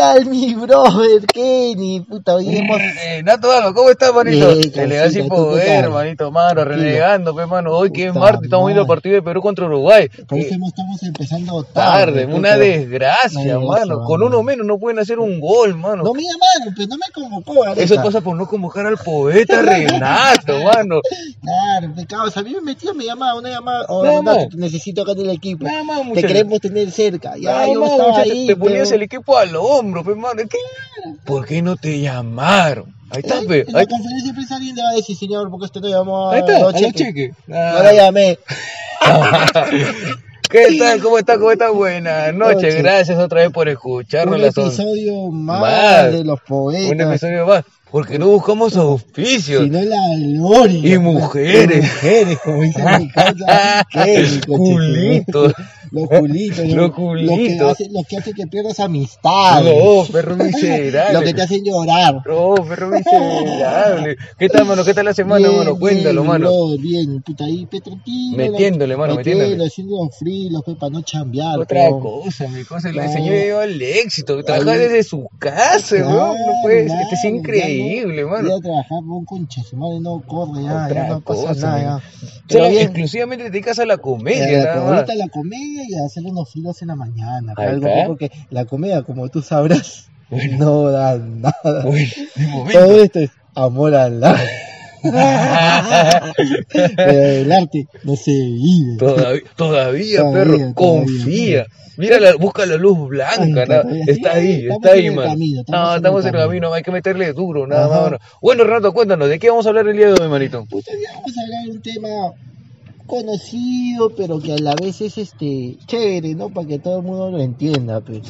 tal mi brother Kenny? Puta, hoy hemos... Eh, Nato ¿cómo estás, manito? Elegancia y ¿tú qué poder, manito, mano, renegando, pe, mano. Hoy que es martes, estamos viendo el partido de Perú contra Uruguay. Por Eh, eso hemos- estamos empezando tarde. tarde, una desgracia, mano. Con mano. uno menos no pueden hacer un gol, mano. No me llamaron, pero no me convocó. Eso pasa por no convocar al poeta Renato, mano. Claro, pecado. O sea, a mí me metió, me llamaba, una llamada. Oh, necesito acá en el equipo. Te queremos tener cerca. Ya, yo estaba ahí. te ponías el equipo al hombro, pe, mano. ¿Qué? ¿Por qué no te llamaron? Ahí está, pe. En la Ahí, alguien le va a decir, señor, porque usted no llamó a ahí está. No la Ah. llamé. ¿Qué tal? ¿Cómo está? ¿Cómo está? Buenas noches. Gracias otra vez por escucharnos. Un episodio más, Más. de los poetas. Un episodio más. Porque no buscamos auspicios. sino la gloria. Y mujeres. Y mujeres, como dice mi casa. Kenny, Culitos. Los culitos. Los Los culitos. que hacen, los que, hacen que pierdas amistad. No, perro miserable. Los que te hacen llorar. No, perro miserable. ¿Qué tal, mano? ¿Qué tal la semana, Bien, mano? Cuéntalo, bien, mano. brother, bien, puta ahí, Petrotino. Metiéndole, mano, metiéndole. haciendo los frilos, pe, para no chambear. Otra pe. cosa, mi cosa. El No. señor lleva el éxito. Trabaja Ahí. desde su casa, Claro, weón. No puede ser. Este es increíble, no- mano. Ya a trabajar con un concha, su madre no corre, ya, Otra ya no pasa cosa, nada. Ya. Pero bien, exclusivamente te dedicas a la comedia, eh, nada más. ahorita la comedia y hacer unos frilos en la mañana. Algo porque la comedia, como tú sabrás, Bueno. no da nada. Bueno. Todo esto es amor al arte. Pero el arte no se vive. Todavía, todavía, Todavía, perro, todavía, confía. Mira, la, busca la luz blanca, Ay, na- está ahí, está ahí, mano. camino, estamos no, en estamos en el camino. camino, hay que meterle duro, nada Ajá. más. mano. Bueno, Renato, cuéntanos, ¿de qué vamos a hablar el día de hoy, manito? Vamos a hablar de un tema conocido, pero que a la vez es este chévere, ¿no? Para que todo el mundo lo entienda, pues.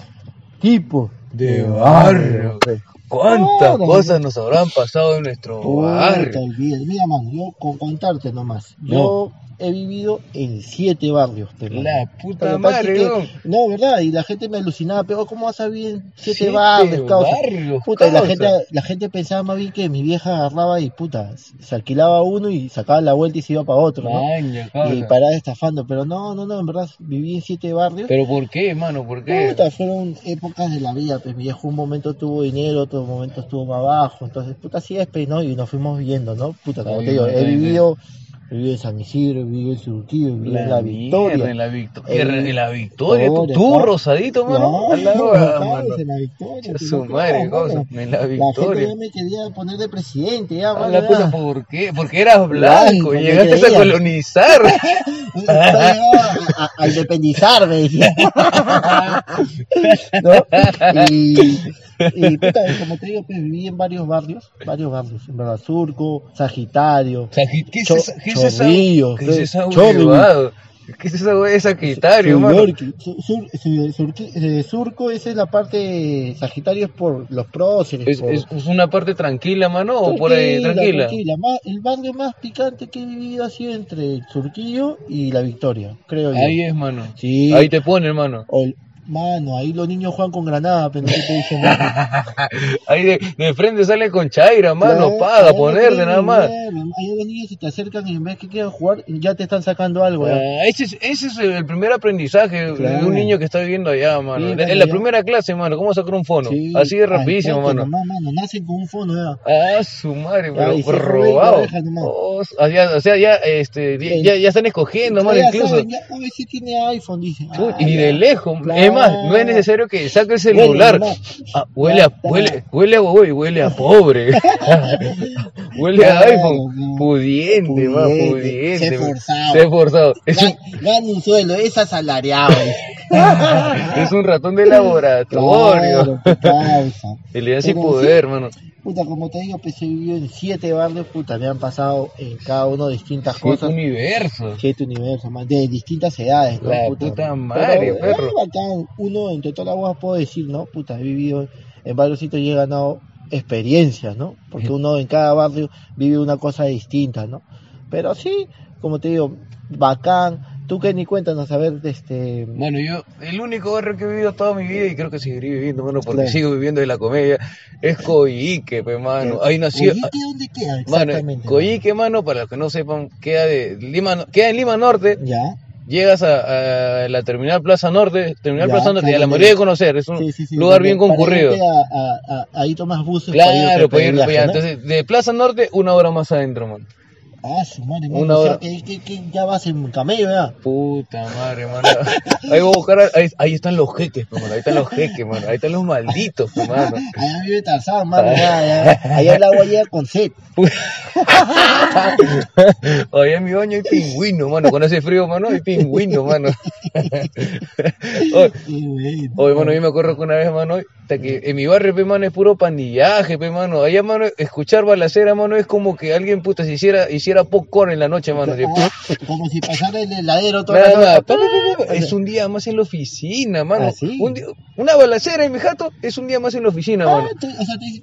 Tipo De barrio. pues. ¿Cuántas cosas nos habrán pasado en nuestro barrio? Mira, mano, yo con contarte nomás. Yo he vivido en siete barrios. La puta madre, que-. No, ¿verdad? Y la gente me alucinaba, pero ¿cómo vas a vivir en siete, Siete barrios, causa? barrios, Puta, y la gente, la gente pensaba más bien que mi vieja agarraba y puta, se alquilaba uno y sacaba la vuelta y se iba para otro, ¿no? Maña, y paraba estafando, pero no, no, no, en verdad viví en siete barrios. ¿Pero por qué, mano? ¿Por qué? Puta, fueron épocas de la vida, pues mi viejo un momento tuvo dinero, otro momento estuvo más bajo, entonces puta así es, pues, ¿no? Y nos fuimos viendo, ¿no? Puta, como te digo, he está bien. En San Isidro, en Surquillo, he vivido en La Victoria. mierda, en la Victoria. El- En la Victoria, tú, rosadito, mano. No, lado, no, ah, mano. en la Victoria. Su madre, cosa, en la La gente Victoria. ya me quería poner de presidente, ya, A la puta, ¿por qué? Porque eras blanco Blanco, llegaste a colonizar. A, a- decía. ¿No? Y, y puta, como te digo, pues viví en varios barrios, varios barrios, en verdad, Surco, Sagitario, Sagi- ¿Qué es Cho- esa, qué es esa, Chorrillos, qué es esa Chorrillos. huevada? ¿Qué es huevada de Sagitario, mano? Sur- Sur- Surco, esa es la parte, Sagitario es por los próceres. ¿Es, por- es, es una parte tranquila, mano? ¿O por ahí tranquila? Más- el barrio más picante que he vivido ha sido entre Surquillo y La Victoria, creo yo. Ahí es, mano. Sí. Ahí te ponen, mano. O- mano, ahí los niños juegan con granada, pero no te dicen nada. Ahí de, de frente sale con Chaira, mano, Claro, paga, ponerte no nada más. Ahí los niños se te acercan y en vez que quieran jugar, ya te están sacando algo. Ah, ese, es, ese es el primer aprendizaje de un niño que está viviendo allá, mano. Sí, en la primera clase, mano, ¿cómo sacar un fono? Sí. Así de rapidísimo, toque mano. nomás, mano, nacen con un fono ya. Ah, su madre, pero Ay, robado. Oh, o sea, ya, este, ya, ya, ya están escogiendo, mano, incluso. saben, ya, a ver si tiene iPhone, dice. Y de lejos, Claro. es más, no es necesario que saque el celular. Ah, huele, Ya a, huele, huele a huele a pobre. huele a iPhone. Pudiente, más Pudiente, pudiente. sé man. forzado. Sé forzado. Es un, Gan- Gana un sueldo, es asalariado. Es un ratón de laboratorio. Claro, Pero poder, mano. Puta, como te digo, pues he vivido en siete barrios, puta, me han pasado en cada uno distintas Siete cosas. universos. Siete universos, de distintas edades, ¿no? La puta Pero, madre, eh, perro. bacán. Uno, entre todas las cosas puedo decir, ¿no? Puta, he vivido en varios sitios y he ganado experiencias, ¿no? Porque uno en cada barrio vive una cosa distinta, ¿no? Pero sí, como te digo, bacán. Tú que ni cuéntanos, a ver, este... Bueno, yo, el único barrio que he vivido toda mi vida y creo que seguiré viviendo, mano, porque Claro. sigo viviendo de la comedia, es Coyique, pe, mano. Ahí nació. ¿Coyique dónde queda Mano, exactamente? Coyique, mano, para los que no sepan, queda de Lima, queda en Lima Norte, Ya, llegas a, a la terminal Plaza Norte, terminal Ya, Plaza Norte, ya la mayoría de- conocer, es un Sí, sí, sí, lugar bien concurrido. a- a- ahí tomas buses Claro, para ir allá. ¿no? Entonces, de Plaza Norte, una hora más adentro, man. Ah, su madre, mano, Una o sea, hora. que, que- que ya vas en camello, ya. Puta madre, mano. Ahí voy a buscar, ahí, ahí están los jeques, pe, mano. Ahí están los jeques, mano. Ahí están los malditos, pe, mano. Allá vive Tarzán, mano, ya. Allá el agua llega con sed. Oye, en mi baño hay pingüino, mano. Con ese frío, mano, hay pingüino, mano. Oye. Oye, mano, yo me acuerdo que una vez, mano, hasta que en mi barrio, pe, mano, es puro pandillaje, pe, mano. Allá, mano, escuchar balacera, mano, es como que alguien, puta, se hiciera, hiciera popcorn en la noche, mano. Ah, Como si pasara el heladero toda la noche. pa, es un día más en la oficina, mano. ¿Ah, una balacera en mi jato es un día más en la oficina, Ah, mano. o sea, te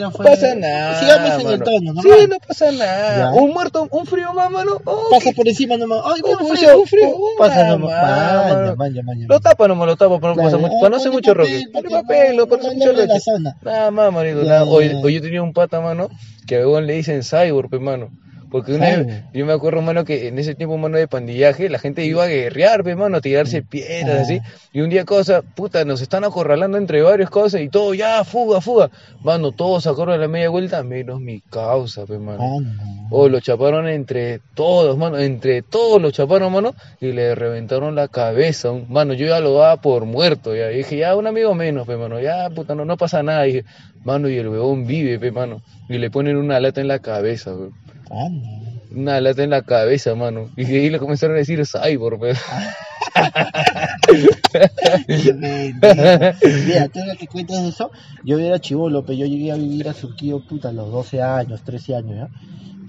No pasa nada. Sigamos en el tono, ¿no? Sí, no pasa nada. Ya. Un muerto, un frío más, mano. Oh, Pasa por encima nomás. Ay, Un un frío, un frío, un Pasa nomás. Maña, maña, maña. Lo tapa nomás, lo tapa para no, Claro, pasar mucho, ah, ponle mucho papel, roque. mucho roque. Nada más, ya. oye, yo tenía un pata, mano, que a le dicen cyborg, pe, mano. Porque una vez, yo me acuerdo, mano, que en ese tiempo, mano, de pandillaje, la gente iba a guerrear, pe, mano, a tirarse piedras, Ah. así. Y un día, cosa, puta, nos están acorralando entre varias cosas y todo, ya, fuga, fuga. Mano, todos sacaron a la media vuelta, menos mi causa, pe, mano. Ah, no. Oh, lo chaparon entre todos, mano, entre todos los chaparon, mano, y le reventaron la cabeza. Mano, yo ya lo daba por muerto, ya. Y dije, ya, un amigo menos, pe, mano, ya, puta, no, no pasa nada. Y dije, mano, y el huevón vive, pe, mano. Y le ponen una lata en la cabeza, pe. Una lata en la cabeza, mano. Y ahí le comenzaron a decir cyborg, pe. Qué pendejo. Mira, tú que cuentas eso, yo era chivolo, pero yo llegué a vivir a Surquillo, puta, a los 12 años, 13 años, ¿ya?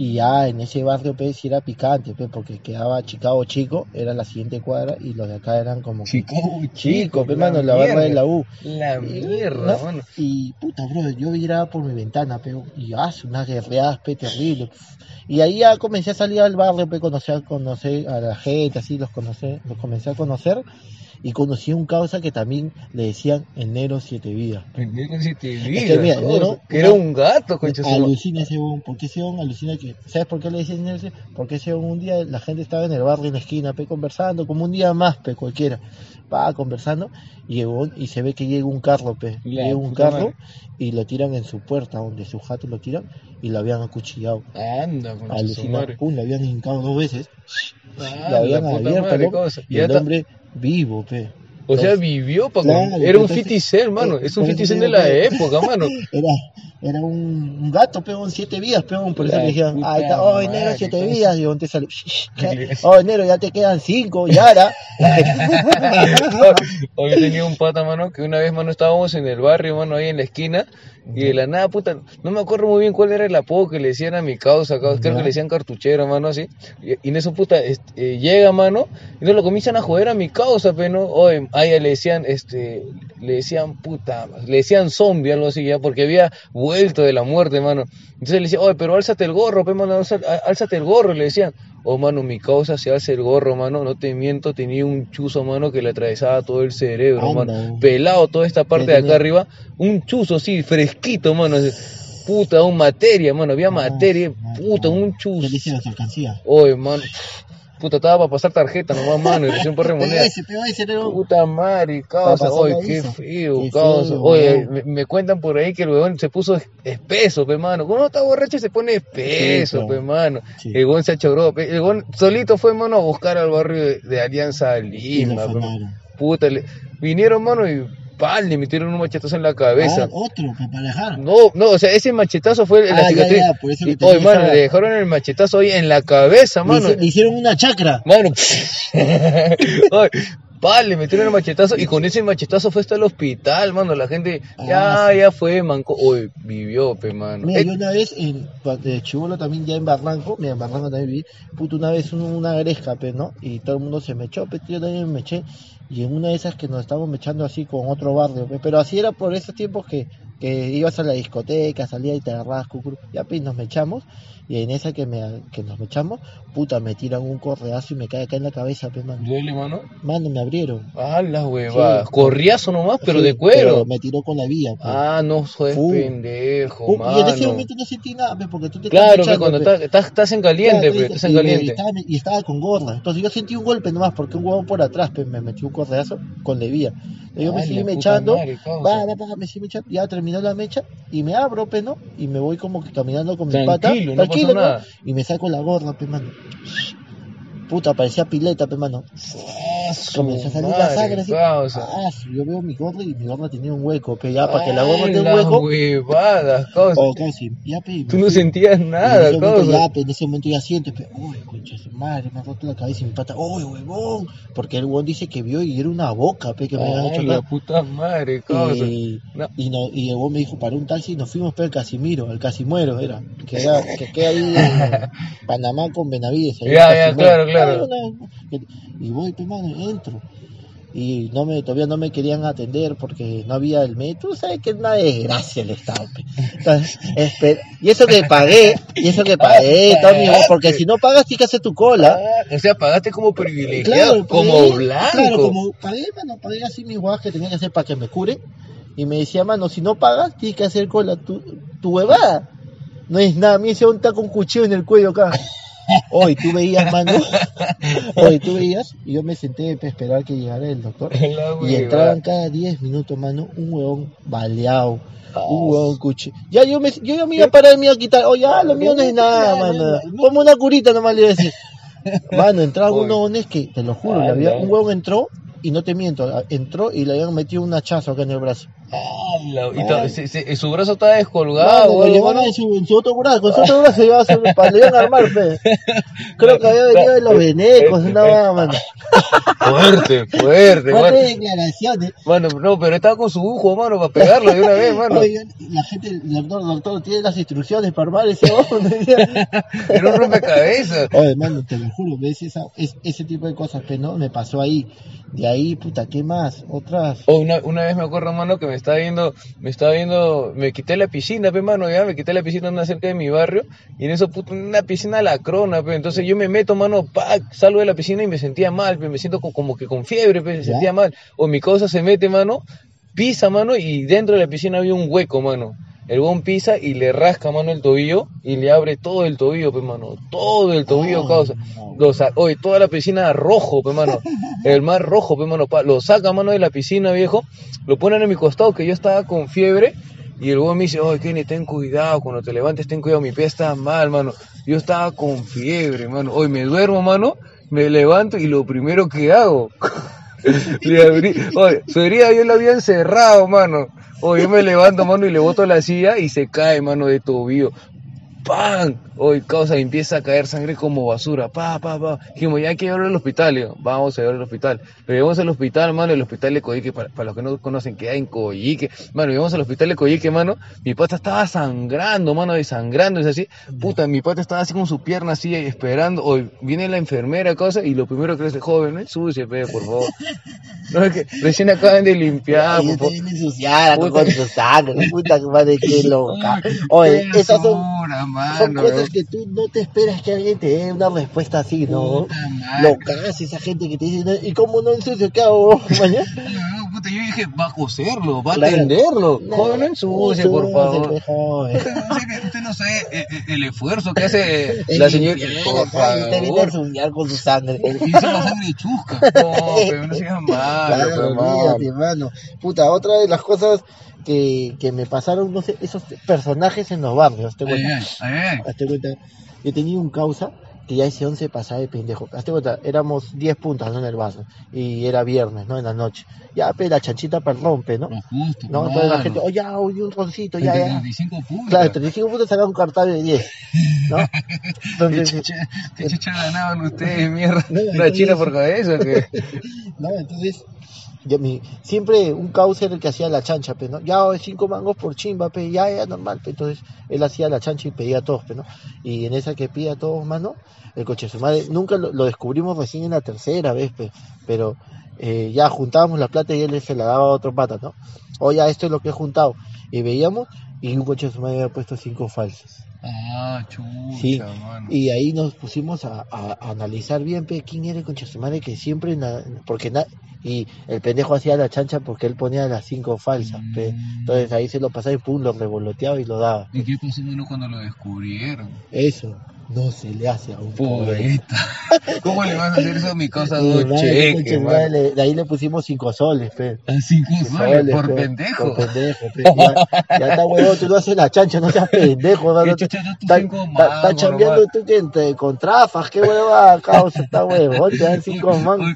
Y ya en ese barrio, pues, sí era picante, pues, porque quedaba Chicago Chico, era la siguiente cuadra, y los de acá eran como que Chico, chicos, pues, mano, la barra de la U. La mierda, ¿no? mano. Y puta, bro, yo miraba por mi ventana, pero, y hace unas guerreadas, pe, terribles. Y ahí ya comencé a salir al barrio, pe, conocer, a conocer a la gente, así, los conocí, los comencé a conocer. Y conocí un causa que también le decían enero siete vidas. Pendejo si te que digas, mira, cosa, ¿no? que era un gato, madre. Alucina ese huevón, ¿por qué ese huevón alucina que, ¿sabes por qué le dicen ese? Porque ese un día la gente estaba en el barrio en la esquina, pe, conversando, como un día más, pe, cualquiera, va conversando, y y se ve que llega un carro, pe, La llega un carro, madre. y lo tiran en su puerta, donde su jato lo tiran, y lo habían acuchillado. Anda, Alucina, pum, lo habían hincado dos veces, Ah, lo habían abierto, madre, y el hombre vivo, pe. O sea, vivió, Paco. Claro, era un entonces, 50 mano. eh, Es un por eso 50 te de la época, mano. Era, era un, un gato, peón, siete vidas, peón, por eso le puta ahí está, oh, enero, siete vidas, y te sale, ¿Qué? oh, enero, ya te quedan cinco, y ahora, Hoy tenía un pata, mano, que una vez, mano, estábamos en el barrio, mano, ahí en la esquina, y de la nada, puta, no me acuerdo muy bien cuál era el apodo que le decían a mi causa, causa, creo que le decían cartuchero, mano, así, y, y en eso, puta, este, eh, llega, mano, y no lo comienzan a joder a mi causa, pero no, oye, a ella le decían, este, le decían, puta, le decían zombie, algo así, ya, porque había vuelto de la muerte, mano, entonces le decía, oye, pero álzate el gorro, pe, mano, álzate el gorro, le decían, oh, mano, mi causa se alza el gorro, mano, no te miento, tenía un chuzo, mano, que le atravesaba todo el cerebro, Anda. mano, pelado toda esta parte ¿Qué de acá arriba, un chuzo así, fresquito, mano, puta, un materia, mano, había Ah, materia, puta, ah. un ¿qué chuzo, oye, mano, puta, estaba para pasar tarjeta nomás, mano, y recién por un- Puta madre, causa, oye, qué feo, causa. Oye, me, me cuentan por ahí que el weón se puso es- espeso, pe mano. Cuando está borracho se pone espeso, Sí, pe claro. mano. Sí. El weón se achoró, pe. El weón solito fue, mano, a buscar al barrio de, de Alianza Lima. Puta, le- vinieron, mano, y le metieron un machetazo en la cabeza. Ah, otro, para dejar. No, no, o sea, ese machetazo fue la Ah, ya, cicatriz. ya, por eso te mano, le dejaron el machetazo ahí en la cabeza, mano. le hicieron una chacra. Mano, Ay, pa, le metieron el machetazo y con ese machetazo fue hasta el hospital, mano. La gente, ya, Ah, sí. ya fue, manco. Uy, vivió, pe, mano. Mira, Eh, yo una vez, en, Chivolo también, ya en Barranco, mira, en Barranco también viví, puto, una vez un- una gresca, pe, ¿no? Y todo el mundo se me echó, pe, yo también me eché, y en una de esas que nos estábamos mechando así con otro barrio, pe, pero así era por esos tiempos que que ibas a la discoteca, salía y te agarrabas cucuru, ya pues nos mechamos, y en esa que, me, que nos mechamos, puta, me tiran un correazo y me cae acá en la cabeza, pues, mano. ¿Duele, mano? Mano, me abrieron. Ah, la huevada. Sí. Corriazo nomás, pero Sí, de cuero. pero me tiró con la vía, pues. Ah, no soy pendejo, y en ese momento no sentí nada, pues, porque tú te Claro, que cuando estás, estás, estás en caliente, Claro, y- estás en y- caliente. Y estaba, y estaba con gorra. Entonces yo sentí un golpe nomás porque un huevón por atrás pues, me metió un correazo con levía. Entonces yo me seguí mechando. madre. Va, va, va, me sigue mechando. Ya terminó la mecha y me abro, pe, ¿no? Y me voy como que caminando con mi pata. Tranquilo, no pasó nada. Y me saco la gorra, pe, mano. Puta, parecía pileta, pe, mano. Su Comenzó a salir la madre, sangre así. causa. Ah, yo veo mi gorra y mi gorra tenía un hueco, pe, ya, para que la gorra tenga un hueco. huevadas. O casi, ya, pe. y Tú me no fui. sentías Y nada, en momento ya, pe, en ese momento ya sientes, pe, uy, concha su madre, me ha roto la cabeza y mi pata, uy, huevón, porque el huevón dice que vio y era una boca, pe, que me habían hecho la puta madre, causa. Y, No. y, no, y el huevón me dijo, para un taxi nos fuimos pe, al Casimiro, al Casimuero era, que, era, que queda ahí en Panamá con Benavides. ahí Ya, ya, claro, claro. Y voy, pe, mano, Y no me, todavía no me querían atender porque no había el metro. Tú sabes que es una desgracia el Estado. Entonces, y eso que pagué, y eso que pagué, amor, porque si no pagas tienes que hacer tu cola. Ah, o sea, pagaste como privilegiado, Claro, como pagué, blanco. Claro, como pagué, mano, pagué así mis guagas que tenía que hacer para que me cure. Y me decía, mano, si no pagas, tienes que hacer cola tu, tu huevada. No es nada, a mí ese hombre está con cuchillo en el cuello acá. Hoy tú veías, mano. Hoy tú veías, y yo me senté para esperar que llegara el doctor. Y entraban cada 10 minutos, mano, un huevón baleado. Ah, Un huevón cuchillo. Ya yo, me, yo ya me iba a parar, me iba a quitar. Oye, ya, lo mío no es nada, mano. Como una curita nomás le iba a decir. Mano, entraban unos huevones que, te lo juro, Ah, había, un huevón entró, y no te miento, entró y le habían metido un hachazo acá en el brazo. Y ta- se- se- su brazo estaba descolgado, Mano, lo huevón. llevaban en su, en su otro brazo, con su otro brazo llevaba su, para le iban a armar. Creo que había venido de los venecos, una vaina, mano. Fuerte, fuerte, Fuerte mano. declaraciones. Mano, no, pero estaba con su bujo, mano, para pegarlo de una vez, mano. Oigan, la gente, el doctor, doctor, tiene las instrucciones para armar ese decía. Era un rompecabezas. Oye, mano, te lo juro, ves esa, es, ese tipo de cosas, pero no, me pasó ahí. De ahí, puta, ¿qué más? Otras. Oh, una, una vez me acuerdo, mano, que me estaba viendo, me estaba viendo, me quité la piscina, pe, mano, ya, me quité la piscina una cerca de mi barrio, y en eso, puta, una piscina lacrona, pe, entonces yo me meto, mano, pa, salgo de la piscina y me sentía mal, pe, me siento co- como que con fiebre, pe, me sentía mal, o mi cosa se mete, mano, pisa, mano, y dentro de la piscina había un hueco, mano. El bon pisa y le rasca, mano, el tobillo y le abre todo el tobillo, pe, mano. Todo el tobillo, Ah, causa. no. Lo Oye, toda la piscina rojo, pe, mano. El mar rojo, pe, mano. pa- Lo saca, mano, de la piscina, viejo. Lo ponen en mi costado, que yo estaba con fiebre. Y el güey me dice, oye, Kenny, ten cuidado. Cuando te levantes, ten cuidado. Mi pie está mal, mano. Yo estaba con fiebre, mano. Hoy me duermo, mano. Me levanto y lo primero que hago... le abrí... Oye, su herida yo la había encerrado, mano. Oye, yo me levanto, mano, y le boto la silla y se cae, mano, de tobillo. ¡Pam! Hoy causa empieza a caer sangre como basura. Pa, pa, pa. Dijimos, ya hay que llevarlo al hospital. Le digo, vamos a llevarlo al hospital. Lo llevamos al hospital, mano, el hospital de Coyique, para, para los que no conocen, queda en Coyique. Mano, llevamos al hospital de Coyique, mano. Mi pata estaba sangrando, mano, desangrando, es así. Puta, mi pata estaba así con su pierna así, esperando. Hoy viene la enfermera, cosa, y lo primero que le dice, joven, no ensucie, pe, por favor. No, es que recién acaban de limpiar, por favor. ensuciada con, Puta. con tu sangre, puta que madre, qué loca. Oye, esas son, son mano, cosas que tú no te esperas que alguien te dé una respuesta así, ¿no? Locas, esa gente que te dice, "No, ¿y cómo no ensucio? ¿Qué hago mañana? Yo dije, va a coserlo, va a Claro. tenderlo. No, Joven, no ensucie, por favor. joven. Usted no sabe- eh, eh, el esfuerzo que hace la señora. Por favor. ensuciar con su sangre. Se la sangre chusca. No, pero no seas malo, Claro, pero malo. hermano. Puta, otra de las cosas que, que me pasaron, no sé, esos personajes en los barrios, te cuenta. ay, ay, ay. Hazte cuenta, yo tenía un causa que ya ese 11 pasaba de pendejo. Hazte cuenta, éramos 10 puntas ¿no? en el vaso y era viernes, ¿no? En la noche. Ya, pe, la chanchita rompe, ¿no? Justo, No, entonces la gente, oye, ya, oye, un roncito, ya, ya. 35 puntos. Claro, 35 puntos sacan un cartel de 10, ¿no? ¿Qué Entonces, qué chucha ganaban ustedes, mierda? No, ¿Una entonces- china por cabeza? que ¿no? Entonces, siempre un causa era el que hacía la chancha, pe, ¿no? Ya, oye, cinco mangos por chimba, ya, ya, normal. Entonces, él hacía la chancha y pedía a todos. Y en esa que pide a todos, mano, el coche de su madre, nunca lo, descubrimos recién en la tercera vez, pe, pero eh, ya juntábamos la plata y él se la daba a otro pata, ¿no? O ya, esto es lo que he juntado. Y veíamos, y un coche de su madre había puesto cinco falsas. Ah, chucha, Sí, mano. y ahí nos pusimos a, a- a analizar bien pe, quién era el concha de su madre que siempre, na- porque na- y el pendejo hacía la chancha porque él ponía las cinco falsas, pe. Mm. entonces ahí se lo pasaba y pum, lo revoloteaba y lo daba. ¿Y qué pasó, cuando lo descubrieron? Eso no se le hace a un. Poeta. ¿Cómo le vas a hacer eso a mi causa Y, dos cheques, concha de ahí le pusimos cinco soles, pe. A cinco Cinco soles, soles, por pe, pendejo. Por pendejo, pe. Ya, ya está huevón, tú no haces la chancha, no seas pendejo, ¿Qué no, Está, cinco chambeando tú que con trafas, qué hueva, causa, está huevón, te dan cinco mangos.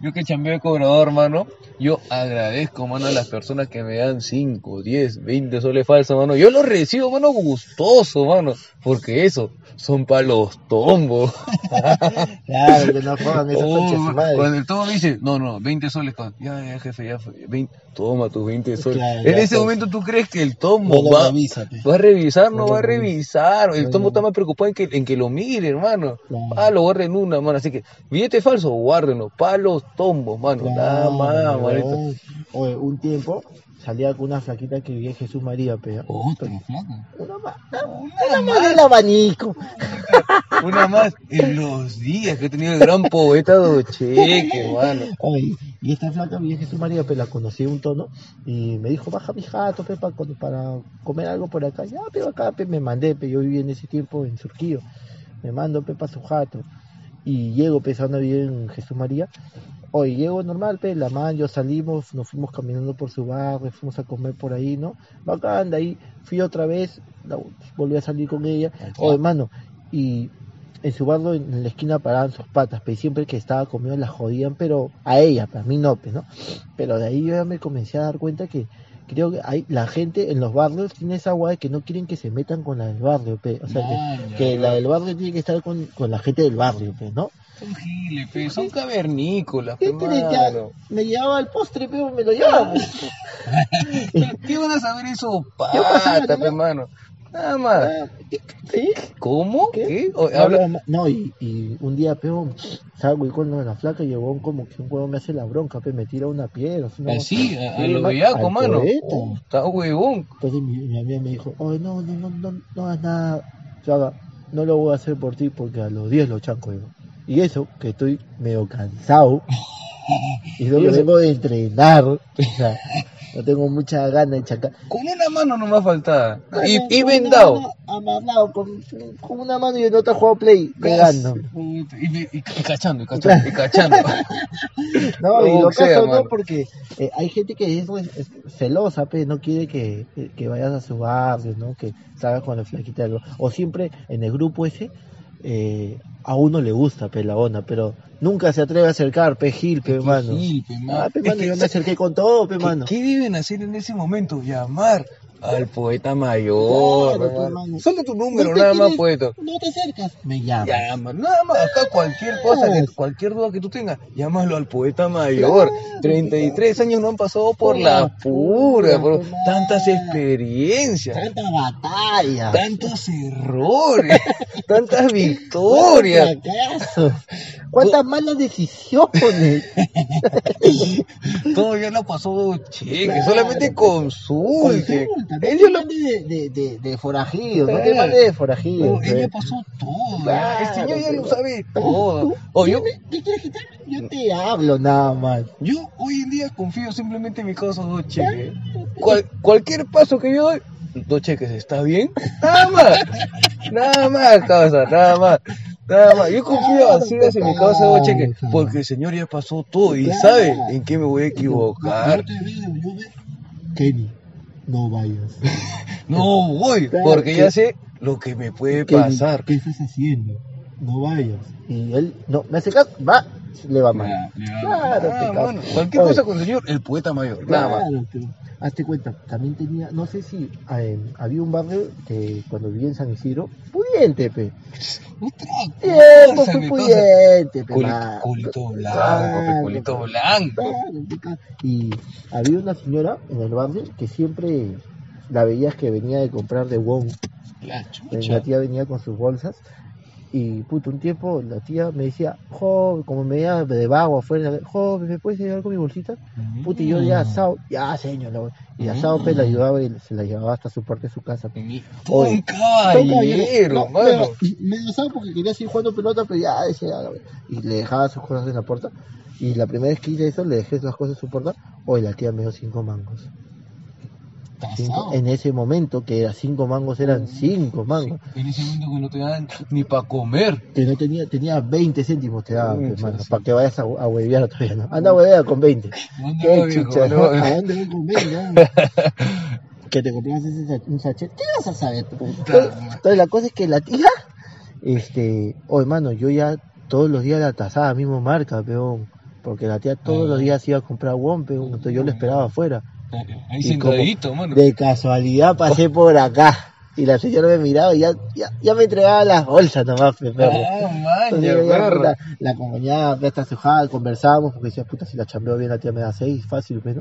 Yo que chambeo de cobrador, mano, yo agradezco, mano, a las personas que me dan 5, 10, 20 soles falsos, mano. Yo los recibo, mano, gustoso, mano, porque eso son para los tombos. Claro, que no pongan esa Oh, cuando el tombo me dice, no, no, 20 soles, ya, ya, jefe, ya, fue, 20, toma tus 20 soles. Claro, en ese momento tú crees que el tombo No va, revisa, va a revisar, no va a revisa. revisar. El no. está más preocupado en que, en que lo mire, hermano. Claro. Ah, lo guarden una, mano. Así que, billete falso, guárdenlo. Pa' los tombos, mano. Nada más, Claro, manito. Oye, un tiempo salía con una flaquita que vivía Jesús María, pe. Otro, flaco. Una más, una más del abanico. Una más en los días que he tenido el gran poeta Docheque, mano. Oye, y esta flaca vivía en Jesús María, pe, la conocí un tono y me dijo, baja mi jato, pe, pa- para, comer algo por acá. Ya, pero acá, pe, me mandé, pe, yo vivía en ese tiempo en Surquillo. Me mando, pe, para su jato. Y llego, pensando a vivir en Jesús María. Hoy llego normal, pe, la man, yo salimos, nos fuimos caminando por su barrio, fuimos a comer por ahí, ¿no? Bacán, de ahí fui otra vez, la- volví a salir con ella. Oye, hermano, y en su barrio, en la esquina paraban sus patas, pe, y siempre que estaba conmigo la jodían, pero a ella, pe, a mí no, ¿no? Pero de ahí yo ya me comencé a dar cuenta que creo que hay la gente en los barrios tiene esa guay que no quieren que se metan con la del barrio, pe. O sea, que, que la del barrio tiene que estar con, con la gente del barrio, pe, ¿no? Son giles, pe, son cavernícolas, ¿Qué pe, me llevaba el postre, pero me lo llevaba? ¿Qué van a saber esos ¿Qué pasa, patas, pe, no? mano? Nada más. Ah, ¿Sí? ¿Cómo? ¿Qué? ¿Qué? O- No, habla- no, no, y, y un día, peón, salgo y con la flaca y huevón como que un huevón me hace la bronca, pe, me tira una piedra. una- Así, a, a Sí, lo bellaco, mano. Oh, Está huevón. Entonces mi, mi amiga me dijo, ay, no, no, no, no, no hagas nada, Chaga, no lo voy a hacer por ti porque a los 10 lo chanco yo. Y eso, que estoy medio cansado, y lo Y que vengo de entrenar, o sea, no tengo mucha gana de chancar. Con una mano no me faltaba. Y, Con- y con vendado. Amarrado, con, con una mano y en otra juego play, pegando. Puta, Y, y- y cachando, y cachando, y cachando. No, y lo caso no, porque eh, hay gente que es, pues, es celosa, pe, no quiere que, que vayas a su barrio, ¿no? Que salgas con la flaquita. O siempre en el grupo ese, eh, a uno le gusta, pe, la onda, pero nunca se atreve a acercar, pe, Gil, pe, mano. gil, pe, mano. Ah, pe, Es mano, que, yo me acerqué con todo, pe, ¿qué, mano. qué deben hacer en ese momento? Llamar al poeta mayor. Claro. Solo tu número, No nada más, poeta. No te acercas, me llamas. Llama, nada más, acá cualquier cosa, que, Claro. cualquier duda que tú tengas, llámalo al poeta mayor. Claro, 33 años no han pasado por Por la la pura, pura, por pe, tantas experiencias. Tanta batalla. tantos errores, tantas victorias. ¿Cuántas malas decisiones? Todo ya lo pasó cheque, Claro. solamente consulte. No Ella te lo de, de, de, de forajido, no te Claro. mandes de forajido. no, pe. ella pasó todo. Claro, ya. El señor ya lo pero- sabe todo. O yo, ¿Qué quieres quitar? Yo te hablo nada más. yo hoy en día confío simplemente en mi causa dos cheques. Cual- cualquier paso que yo doy, dos cheques, ¿está bien? Nada más. Nada más, causa, nada más. Nada más. Yo confío así en mi causa dos cheques. Porque el señor ya pasó todo y Claro. sabe en qué me voy a equivocar. Kenny, no vayas. No voy, Claro, porque que- ya sé lo que me puede pasar. ¿Qué estás haciendo? No vayas. Y él, no, me hace caso, va, le va mal. Claro, Ah, pecado. mano, cualquier Oye, cosa con el señor, el poeta mayor. Nada más. Claro, pero hazte cuenta, también tenía, no sé si eh, había un barrio que cuando vivía en San Isidro, pudiente, pe. Tiempo cosa, fue pudiente, pe. Culito, blanco, pe, culito blanco. Y había una señora en el barrio que siempre la veías que venía de comprar de Wong. La La tía venía con sus bolsas Y puto, un tiempo la tía me decía, joven, como me veía de vago afuera, joven, ¿me puedes ayudar con mi bolsita? Puta, y yo de asado, ya señor, la- y asado pues la ayudaba y se la llevaba hasta su parte de su casa. pues. Oye, Un caballero, No, mano. me, me asado porque quería seguir jugando pelota, pero ya decía, y le dejaba sus cosas en la puerta. Y la primera vez que hice eso, le dejé las cosas en su puerta, hoy la tía me dio cinco mangos. Cinco- en ese momento, que era cinco mangos, eran cinco mangos. En ese momento que no te dan ni para comer. Que no tenía, tenía 20 céntimos, te daba, Mucho, hermano, sí. para que vayas a, a huevear todavía, ¿no? Anda a huevear con 20. ¿Dónde Qué viejo? chucha, ¿Dónde ¿no? ¿A dónde voy con 20? no? que te comprabas ese un sachet. ¿Qué vas a saber? tú? Entonces, entonces la cosa es que la tía, este, oh hermano, yo ya todos los días la tasaba, mismo marca, peón. Porque la tía todos los días iba a comprar won, peón. Entonces yo la esperaba afuera. Ahí Y como sentadito, mano. De casualidad pasé por acá. Y la señora me miraba y ya, ya, ya me entregaba las bolsas nomás, pe, perro. Ah, ya, perro. puta, la acompañaba, está sujada, conversábamos, porque decía, puta, si la chambeo bien, la tía me da seis, fácil, pero.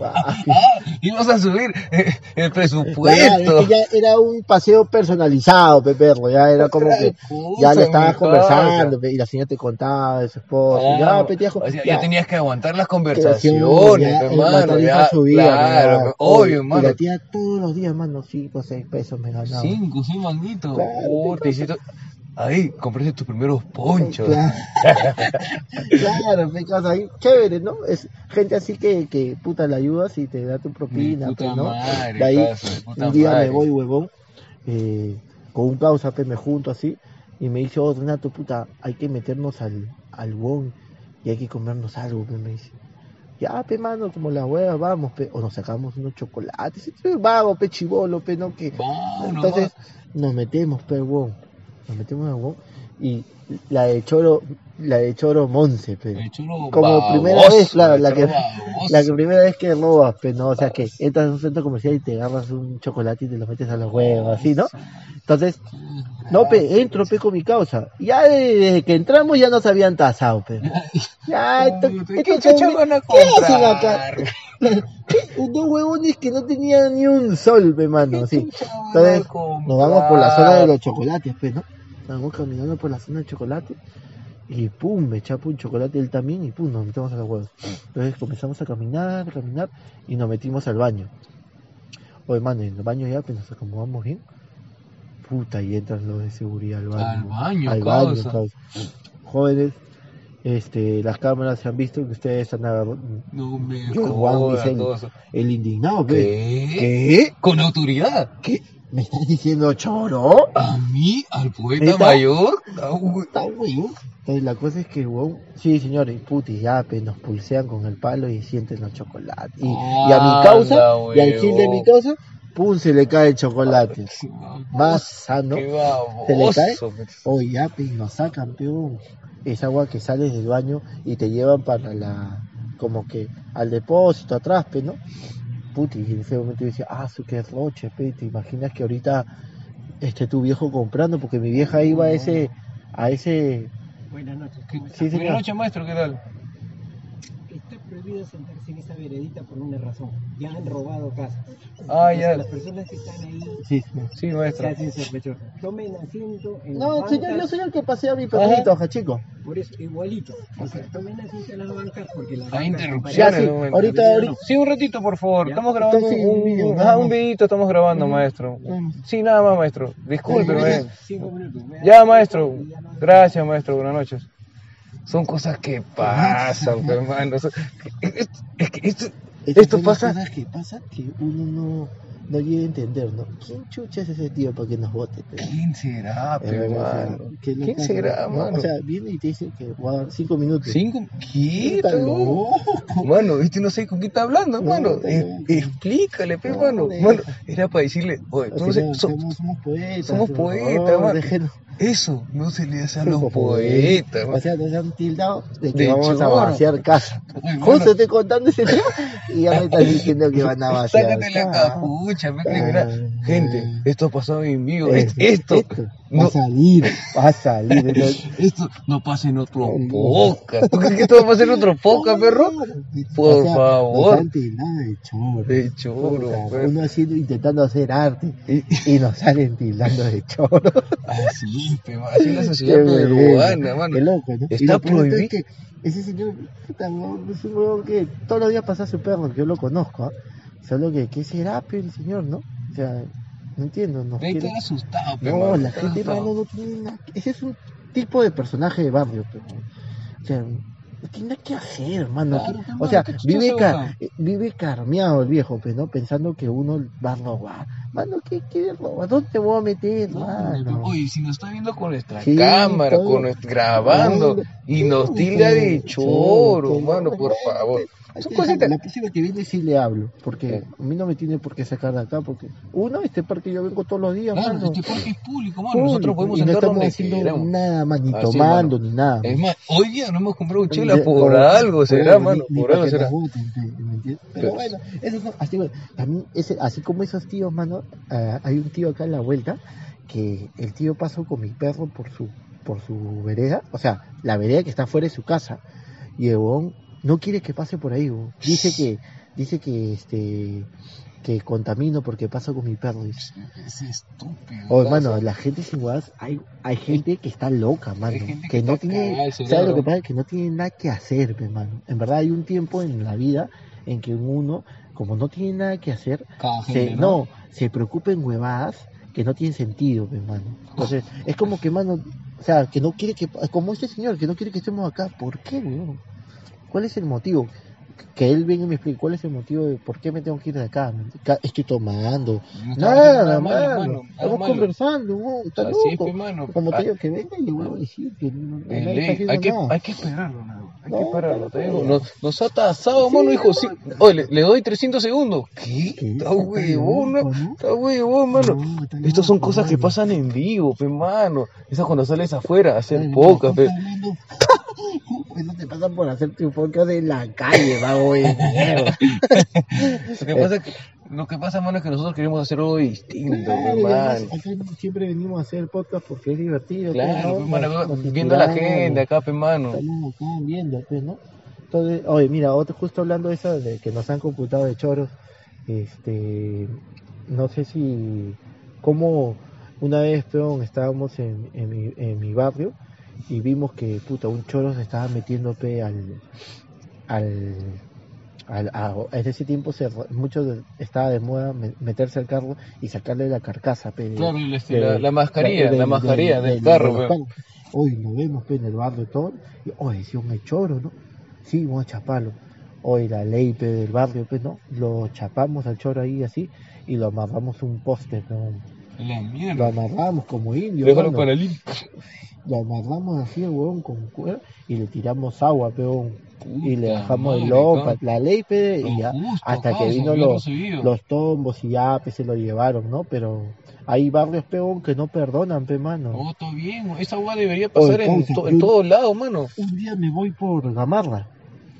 Ah, ibas a subir eh, el Claro, presupuesto. es que ya era un paseo personalizado, pe, perro, ya era como que ya le estabas conversando, y la señora te contaba de su esposo, Ah, ya, pe, tía, o sea, ya, ya tenías que aguantar las ya, conversaciones, ya, hermano. Ya, subía, claro, ¿no? obvio, Y hermano. la tía todos los días, hermano, cinco o seis pesos me ganaba. Cinco, seis manguitos. Claro, Oh, te hiciste- Ahí, compraste tus primeros ponchos. Claro, claro, pe, cosa ahí, chévere, ¿no? Es gente así que, que puta la ayudas y te da tu propina, Mi pues, puta ¿no? madre, de ahí, puta un día madre. me voy, huevón, eh, con un causa, pe, me junto así, y me dice, oh, Renato, puta, hay que meternos al, al WON y hay que comernos algo, pe, me dice. Ya, pe, mano, como la hueva, vamos, pe, o nos sacamos unos chocolates, vamos, pe, chivolo, pe, no, que... Vamos, Entonces, nos metemos, pe, WON, nos metemos al WON, y la de Choro, la de Choro Monse, pe. Chulo Como baboso, primera vez, claro, la que, la que primera vez que robas, pues no, o sea que entras a un centro comercial y te agarras un chocolate y te lo metes a los huevos, así, ¿no? Entonces, no, pe, entro, pe, con mi causa. Ya desde que entramos ya nos habían tasado, pe. Ya, esto, ¿Qué estos chucha son- van a ¿Qué hacen acá? Dos huevones que no tenían ni un sol, pe, mano, sí. Entonces, nos vamos por la zona de los chocolates, pues, ¿no? Vamos caminando por la zona de chocolate y pum, me chapa un chocolate él también y pum, nos metemos a los huevos. Entonces comenzamos a caminar, a caminar y nos metimos al baño. Oye, mano, en el baño ya pues nos acomodamos bien. Puta, y entran los de seguridad al baño. Al baño, al baño, causa. Jóvenes, este, las cámaras se han visto que ustedes están agarrando. No me Yo, Juan jodas, Vicente. cosa. El indignado, pe. ¿Qué? ¿Qué? ¿Con autoridad? ¿Qué? ¿Me estás diciendo choro? ¿A mí? ¿Al poeta ¿Neta? mayor? Ah, güey. Está. Entonces la cosa es que, huevón, sí señores, puti, ya, pe, nos pulsean con el palo y sienten el chocolate. Y, y a mi causa, Anda, y al gil de mi causa, pum, se le cae el chocolate. Más sano. ¿Se le cae? Oye, ya, y nos sacan, peón. Es agua que sales del baño y te llevan para la, como que, al depósito atrás, pe, ¿no? Puti, y en ese momento yo decía, ah, su que roche, pe, te imaginas que ahorita esté tu viejo comprando, porque mi vieja iba a ese, a ese, Buenas noches. ¿Qué-. Sí. Buenas noches, maestro, ¿qué tal? Prohibido sentarse en esa veredita por una razón. Ya han robado casas. Ah, Entonces, ya. Las personas que están ahí sí, sí. Maestro. Tomen asiento en No, las señor, yo soy el que pasea a mi perrito, oja, chico. Por eso, igualito. O sea, tomen asiento en las bancas porque las Hay interrupciones sí, ahorita, ahorita. Sí, un ratito, por favor. Ya. Estamos grabando Entonces, un, video, ajá, un videito, estamos grabando, maestro. Sí, nada más, maestro. Discúlpeme. Cinco minutos. Me Ya, maestro. Gracias, maestro. Buenas noches. Son cosas que pasan, hermano. Son- Es, es que esto, esto pasa. cosas que pasa que uno no, no llega a entender, ¿no? ¿Quién chucha es ese tío para que nos vote? ¿Quién será, hermano? ¿Quién será, ¿no? mano? O sea, viene y te dice que va a dar cinco minutos. ¿Cinco? ¿Qué? Mano, este no sé con quién está hablando, No, mano. está loco. explícale, pe, No, mano. Mano, era para decirle, oye, somos, poetas. somos poetas, mano. Eso no se le hace a los poetas, O sea, nos han tildado de que De vamos a vaciar casa. Mano. Justo estoy contando ese tema y ya me estás diciendo que van a vaciar Sácate la capucha, criminal. Ah. Gente, esto ha pasado en vivo. Esto, Esto, esto va no- a salir, va a salir. Esto no pasa en otro No. podcast. ¿Tú crees que esto va a pasar en otro podcast, perro? Por O sea, favor. nos han tildado de choro. De choro, perro. Uno haciendo, intentando hacer arte Y- y nos salen tildando de choro. Así es, pe, ma, así es la sociedad Qué peruana, bueno, mano. Qué loco, ¿no? Está peor es prohibido. que ese señor, puta, es un huevón que todos los días pasa a su perro, que yo lo conozco, ¿ah? Solo que, ¿qué será, el señor, no? O sea, no entiendo, no quiere... está asustado, No, la gente, mano, no tiene nada... Ese es un tipo de personaje de barrio, pero... O sea, no tiene nada que hacer, hermano. Claro, o sea, ¿qué chucha vive, se ca- busca? eh, vive carmeado el viejo, pues, ¿no? Pensando que uno va a robar. Mano, ¿qué robar? ¿Dónde te voy a meter, No, mano? Oye, si nos está viendo con nuestra Sí, cámara, todo. con nuestra, grabando, y nos tilda de choro, sí, mano, por favor. Son cositas. La próxima que viene sí le hablo, porque a mí no me tiene por qué sacar de acá, porque uno, este parque yo vengo todos los días, Claro, mano. este parque es público, mano. Público, Nosotros podemos y no estamos haciendo queramos. nada más, ni Así tomando, ni nada. Es más, hoy día no hemos comprado chela por o- algo, será, mano, por algo será. voten, ¿me entiendes? Pero Pero- bueno, esos son, así, también ese, así como esos tíos, mano, ah, hay un tío acá en la vuelta que el tío pasó con mi perro por su por su vereda, o sea, la vereda que está fuera de su casa, y huevón no quiere que pase por ahí, dice que dice que este que contamino porque paso con mi perro, dice. Es estúpido. Oh, hermano, la gente sin guas, hay, hay gente que está loca, mano. Que, que no tiene, ¿sabes lo que pasa? Que no tiene nada que hacer, pe, mano. En verdad hay un tiempo en la vida en que uno, como no tiene nada que hacer, Cada se, gente, no, se preocupa en huevadas que no tienen sentido, pe, mano. Entonces, es como que, mano, o sea, que no quiere que, como este señor, que no quiere que estemos acá. ¿Por qué, weón? ¿Cuál es el motivo? Que él venga y me explique cuál es el motivo de por qué me tengo que ir de acá. Estoy tomando. No Nada, mano. Estamos malo. conversando, weón. Está es, loco. mano. Como te digo, que venga y le vuelvo a decir que no, está hay que, nada. hay que esperarlo, nada. Hay que te digo. no. Nos, nos ha tasado, mano, hijo. Sí. Oye, le, le doy 300 segundos. ¿Qué? Está huevón. Está huevón, mano. Estas son cosas que pasan en vivo, pe, mano. Esas cuando sales afuera hacer pocas, pe. Eso te pasa por hacer tu podcast en la calle, vago de mierda. Lo que pasa es que, lo que pasa, mano, es que nosotros queremos hacer algo distinto, Claro, además, acá siempre venimos a hacer podcast porque es divertido. Claro, pues, pe, ¿no? mano, Nos- nos viendo a la gente acá, pe, mano. Estamos acá viendo, pues, ¿no? Entonces, oye, mira, otro, justo hablando de eso, de que nos han computado de choros, este, no sé si, como una vez, peón, estábamos en, en, mi, en mi barrio y vimos que, puta, un choro se estaba metiendo, pe, al, al, al a, en ese tiempo se, mucho de- estaba de moda me- meterse al carro y sacarle la carcasa, pe, de- Claro, este, de- la, la mascarilla, la mascarilla de- del de- carro. Hoy nos vemos pe, en el barrio todo. Y hoy si un choro, ¿no? Sí, vamos a chaparlo. Hoy la ley pe, del barrio, pues, ¿no? Lo chapamos al choro ahí así y lo amarramos a un poste, ¿no? La Lo mierda. amarramos como indio, para el Lo amarramos así, huevón, con cuerda y le tiramos agua, peón. Y le bajamos el cabrón. la ley, pe, Lo y ya, justo, hasta que vino los, los tombos y ya, pe, se lo llevaron, ¿no? Pero hay barrios, peón, que no perdonan, pe, mano. Oh, está bien, esa agua debería pasar Oye, en, to- en todos lados, mano. Un día me voy por Gamarra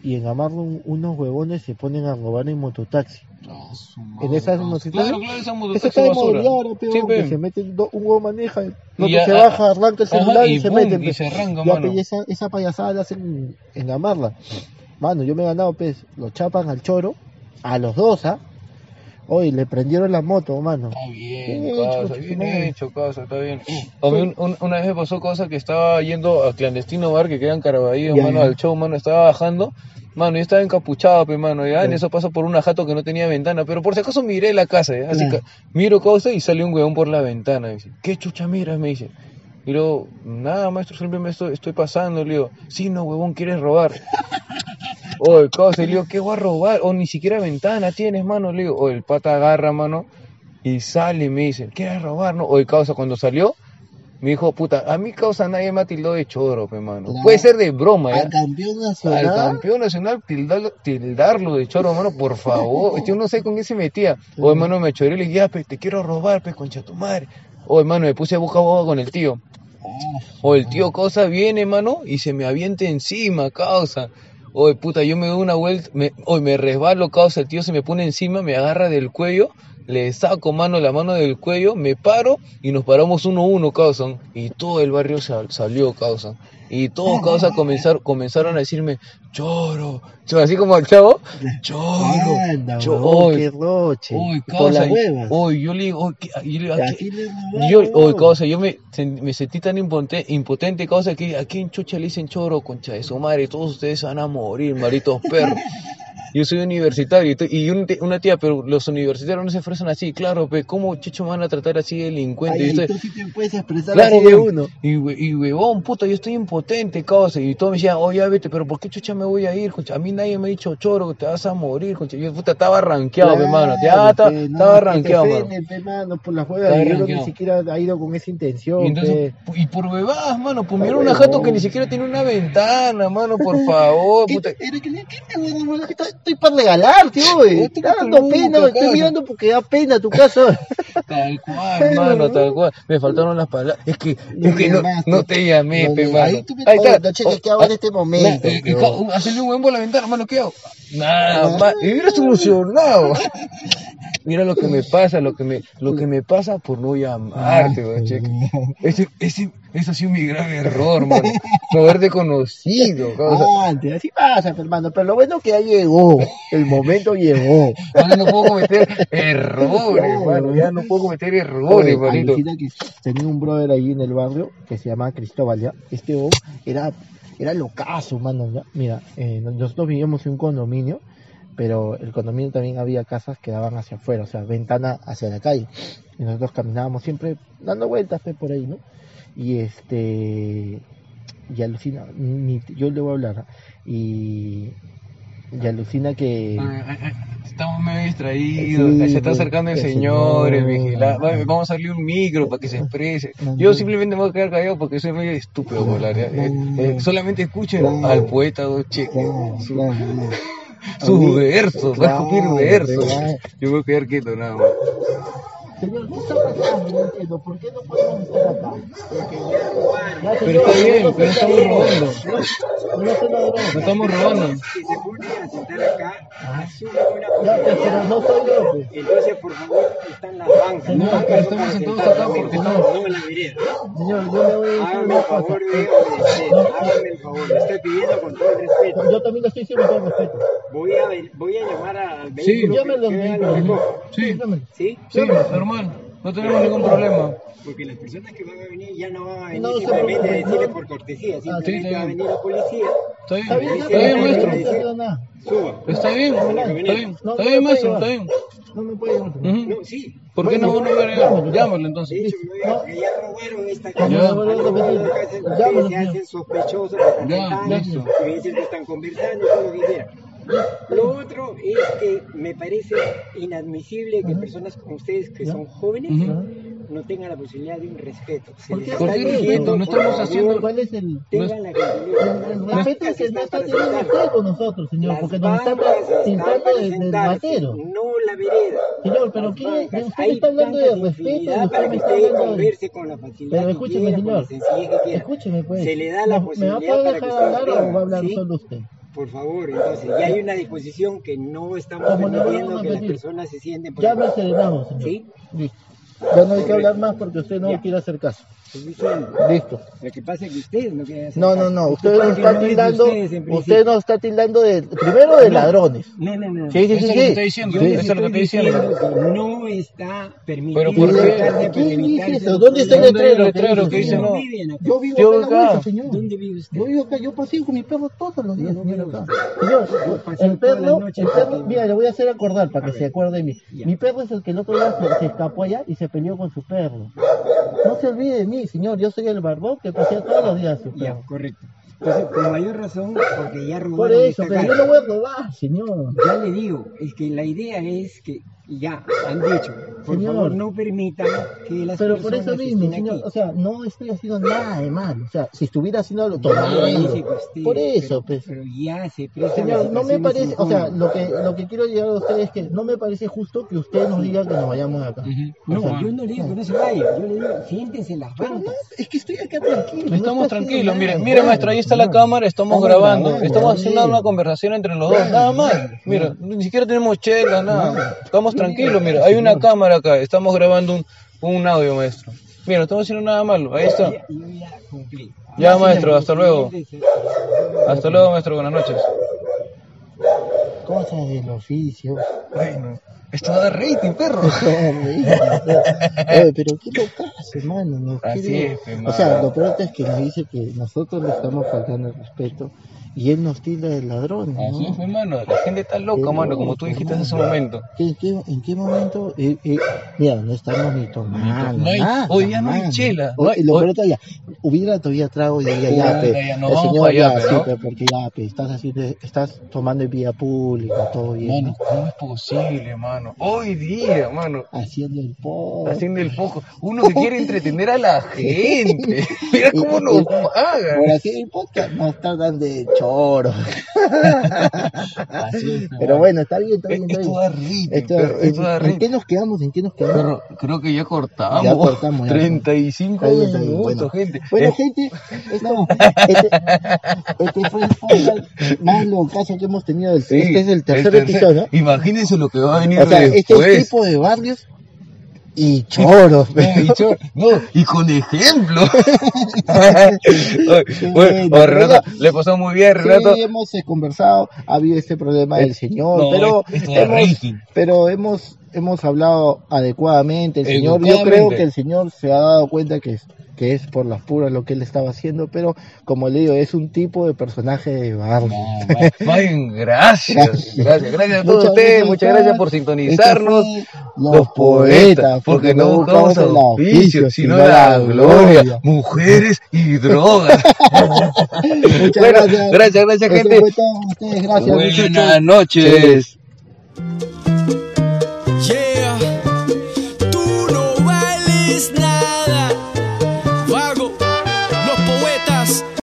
y en Gamarra un- unos huevones se ponen a robar en mototaxi. No, su En esas motocicletas, Claro, claro, esa Eso está de peón, Sí, que se mete do- un huevo maneja, otro ya, se ah, baja, arranca el ajá, celular y, y se mete. y se arranca, ya, mano. pe, y esa, esa payasada la hacen en Gamarra. Mano, yo me he ganado, pues, lo chapan al choro, a los dos, ¿ah? Hoy le prendieron la moto, mano. Está bien, Bien casa, hecho, bien hecho, casa, está bien. A mí un- un- una vez me pasó cosa que estaba yendo a clandestino bar que queda en Caraballo, mano, al show, mano, estaba bajando. Mano, yo estaba encapuchado, pe, mano, ya, en eso paso por una jato que no tenía ventana, pero por si acaso miré la casa, ya, así Claro. que miro cosa y sale un huevón por la ventana, y dice, ¿qué chucha miras? Me dice. Y luego, nada, maestro, simplemente estoy, estoy pasando, le digo, sí, no, huevón, quieres robar. Oye, cosa, y le digo, ¿qué voy a robar? O ni siquiera ventana tienes, mano, le digo, o el pata agarra, mano, y sale y me dice, ¿quieres robar? No, oye, causa, cuando salió, me dijo, puta, a mi causa nadie me ha tildado de choro, pe, mano. Claro. Puede ser de broma, ¿ya? Al campeón Al nacional. campeón nacional tildarlo, tildarlo de choro, mano, por favor. Yo no sé con qué se metía. O hermano me choré y le dije, pe, te quiero robar, pe, concha tu madre. O hermano, me puse a buscar boca con el tío. O el tío Cosa viene, mano, y se me avienta encima, causa. Oye, puta, yo me doy una vuelta, me, oye, me resbalo, causa, el tío se me pone encima, me agarra del cuello le saco mano la mano del cuello, me paro y nos paramos uno a uno, causan. Y todo el barrio sal- salió, causan. Y todos, causa, comenzaron, comenzaron a decirme, choro, choro, así como al chavo, choro, Anda, choro, qué roche. Por causa, oy, yo le digo, oy, ¿qué- yo le digo, Y ¿a qué- así le yo, robaron, oye, causa, yo me, me sentí tan impote- impotente, causa, que aquí en Chucha le dicen choro, concha de su madre, todos ustedes van a morir, maritos perros. Yo soy universitario y y una tía, pero los universitarios no se ofrecen así, claro, pero ¿cómo chucho me van a tratar así de delincuente? Ay, Yo y estoy- tú sí te puedes expresar Claro, así de uno. Y, y huevón, puta, yo estoy impotente, causa. Y todos me decían, oye, ya vete, pero ¿por qué chucha me voy a ir, concha? A mí nadie me ha dicho, choro, te vas a morir, concha. Yo, puta, estaba. Ya, Claro, ta- pe, no, estaba que te rankeado, mano. ofenden, pe, mano, por las Estaba huevas. Y uno rankeado. ni siquiera ha ido con esa intención. Y, entonces, y por huevadas, mano, pues mira una jato que ni siquiera tiene una ventana, mano, por favor, ¿Qué, puta. ¿qué huevón, mano? Que Estoy, para regalar, tío, güey. Estoy dando pena, güey. Estoy mirando porque da pena tu casa. Tal cual, mano, tal cual. Me faltaron las palabras. Es que, No es que me no, no te llamé, No pe, me- mano. ahí tú me- Ahí está. cheque, Oh, ¿qué hago en este momento, na- eh, ca- Hacerle un huevo por la ventana, mano, ¿qué hago? Nada, más. Y hubiera solucionado. Mira lo que me pasa, lo que me, lo que me pasa por no llamarte, güey, cheque. Ese, ese, ese ha sido mi grave error, mano. No haberte conocido, causa. Antes, así pasa, pe, hermano. Pero lo bueno es que ya llegó. El momento llegó. Ahora no puedo cometer errores, mano. Ya no puedo cometer errores, Oye, manito. alucina que tenía un brother ahí en el barrio que se llamaba Cristóbal, ¿ya? Este era, era locazo, mano, ¿ya? Mira, eh, nosotros vivíamos en un condominio, pero el condominio también había casas que daban hacia afuera, o sea, ventana hacia la calle. Y nosotros caminábamos siempre dando vueltas pe, por ahí, ¿no? Y este... Y alucina, yo le voy a hablar, ¿ah? y... Y alucina que... Estamos medio distraídos, Sí, se está pues, acercando el el señor, el señor. vigilante, vamos a darle un micro para que se exprese. Yo simplemente me voy a quedar callado porque soy medio estúpido Eh, eh, no. solamente escuchen al poeta Dos Cheques, Claro, su-. sus mí- versos, va a escupir versos. claro. Yo voy a quedar quieto nada más. Señor, ¿qué está pasando? No entiendo. ¿Por qué no podemos estar acá? Ya, Pero señor, está bien, no pero estamos robando. No, no. No estamos robando. Que se pone a sentar acá, asume una Ya, pues, pero no soy yo. Entonces, por favor, están las bancas. No, pero estamos sentados acá porque no, estamos- No en la vereda. Señor, yo le voy a decir Hágame una el cosa. favor de obedecer. Hágame el favor. Le estoy pidiendo con todo el respeto. Yo también lo estoy diciendo con respeto. Voy a, voy a llamar al Sí, vehículo Llámelo, que, que vehículo. lo recoja. Sí. llámelo. ¿Sí? Sí, normal, no tenemos ningún problema. Porque las personas que van a venir ya no van a venir No se simplemente a decirle por cortesía. Ah, sí, Simplemente está va a bien. venir la policía, Está bien, Está bien, está bien, no maestro. suba. Está bien, No, está bien, está bien, maestro, está bien. No me puede. Ujú. No, sí. ¿Por qué no uno va a llámalo, entonces. De hecho, ya robaron esta Ya, casa. ya, se hacen sospechosos, Ya, listo. que dicen que están conversando todo lo que quieran. Lo otro es que me parece inadmisible que personas como ustedes, que son jóvenes, no tengan la posibilidad de un respeto. Se ¿Por qué? está ¿Por qué diciendo, respeto? No estamos favor, haciendo- ¿Cuál es el, Tengan la respeto bancas que no está teniendo usted con nosotros, señor? Las Porque nos están pintando sentarse, ratero. no la vereda. Señor, pero ¿qué? Usted me está hablando de respeto para que usted converse con la facilidad Pero escúcheme, señor. Escúcheme, pues. Se le da la ¿Me- ¿Me va a posibilidad poder dejar hablar o va a hablar solo usted? Por favor, entonces, ya hay una disposición que no estamos permitiendo que las personas se sienten por Ya me serenamos, señor. ¿Sí? Listo. Ya no hay que hablar más porque usted no quiere hacer caso. Estoy diciendo. Listo. Lo que pasa es que ustedes no quieren hacer No, no, no. Usted nos está tildando. Usted nos está tildando de. Primero de ladrones. No, no, no. Sí, sí, Eso sí. es lo está diciendo, eso es lo que estoy estoy diciendo. no está permitido Pero ¿por qué? ¿Quién dice eso? ¿Dónde está el problemas. ¿Dónde hay letrero? letrero que dice ¿Dónde no? Yo vivo acá señor. ¿Dónde vive usted? Yo vivo acá, yo paseo con mi perro todos los días, señor, el perro, el perro, mira, le voy a hacer acordar para que se acuerde de mí. Mi perro es el que el otro día se, se escapó allá y se peleó con su perro. No se olvide de mí, señor, yo soy el barbón que pasea todos los días su Ya, correcto. Entonces, con mayor razón, porque ya robaron Por eso, esta pero yo no voy a robar, señor. Ya le digo, es que la idea es que ya han dicho, por Señor. favor no permitan que las Pero por eso mismo, señor, aquí. o sea, no estoy haciendo nada de mal. O sea, si estuviera haciendo lo que usted, Por eso, pero, pues. pero ya se Señor, no me parece, o sea, lo que, lo que quiero llegar a usted es que no me parece justo que usted nos diga que nos vayamos de acá. No, O sea, yo no le digo que no se vaya, yo le digo, siéntense en las no, bancas. es que estoy acá tranquilo. no Estamos tranquilos, mire, nada, mire maestro, ahí está la cámara, estamos Estamos grabando, grabando, estamos haciendo una conversación entre los dos, nada más. Mira, ni siquiera tenemos chela, nada. Estamos tranquilos, mira, hay una cámara acá, estamos grabando un, un audio, maestro. Mira, no estamos haciendo nada malo, ahí está. Ya- maestro, hasta luego. Hasta luego, maestro, buenas noches. Cosas del oficio. Bueno, esto va a dar rating, perro. Oye, pero qué locazo, hermano. Nos Así quiere- es, pe, O sea, lo peor es que nos dice que nosotros le estamos faltando el respeto y él nos tilda de ladrones. Así ¿no? es, hermano, la gente está loca, mano, como tú dijiste hace un momento. ¿Qué- qué- ¿En qué momento? Eh, eh, mira, no estamos ni tomando. No hay- nada, hoy ya no hay chela, no hay- lo peor todavía, hubiera todavía trago y ya, ya, nos el señor allá, ya, pe, sí, ¿no? porque ya, estás haciendo, estás tomando en vía pública, todo bien, Mano, ¿no? ¿cómo es posible, mano? Hoy día, mano, Haciendo el poco. haciendo el poco. Uno que quiere entretener a la gente. Mira cómo nos pagan. Por así el podcast nos tratan de choro. Así es, Pero bueno, está bien, está bien, está Esto bien. da Esto- perro, ¿en, esto da en rating. qué nos quedamos? ¿En qué nos quedamos? Creo que ya cortamos. Ya cortamos, ya. 35 Está bien, está bien, minutos, bueno. gente. Bueno, Eh, gente, esto, este, este fue el podcast más locazo que hemos tenido. Sí, este es el tercer tercer- episodio. Imagínense lo que va a venir sea, este después. es tipo de barrios y choros. No, y, cho- no, y con ejemplo. Bueno, Renato, le pasó muy bien, Renato. Sí, hemos eh, conversado, ha habido este problema del señor, No, pero esto da hemos, pero hemos, hemos hablado adecuadamente. El señor, yo creo que el señor se ha dado cuenta que es, que es por las puras lo que él estaba haciendo, pero como le digo, es un tipo de personaje de barrio. No, gracias, gracias, gracias a todos Muchas ustedes, gracias, muchas gracias por sintonizarnos. fue Los poetas, porque no buscamos el auspicios, sino la gloria, mujeres y drogas. Muchas bueno, gracias. gracias, gracias, gente. Ustedes, gracias. Buenas muchachos. noches.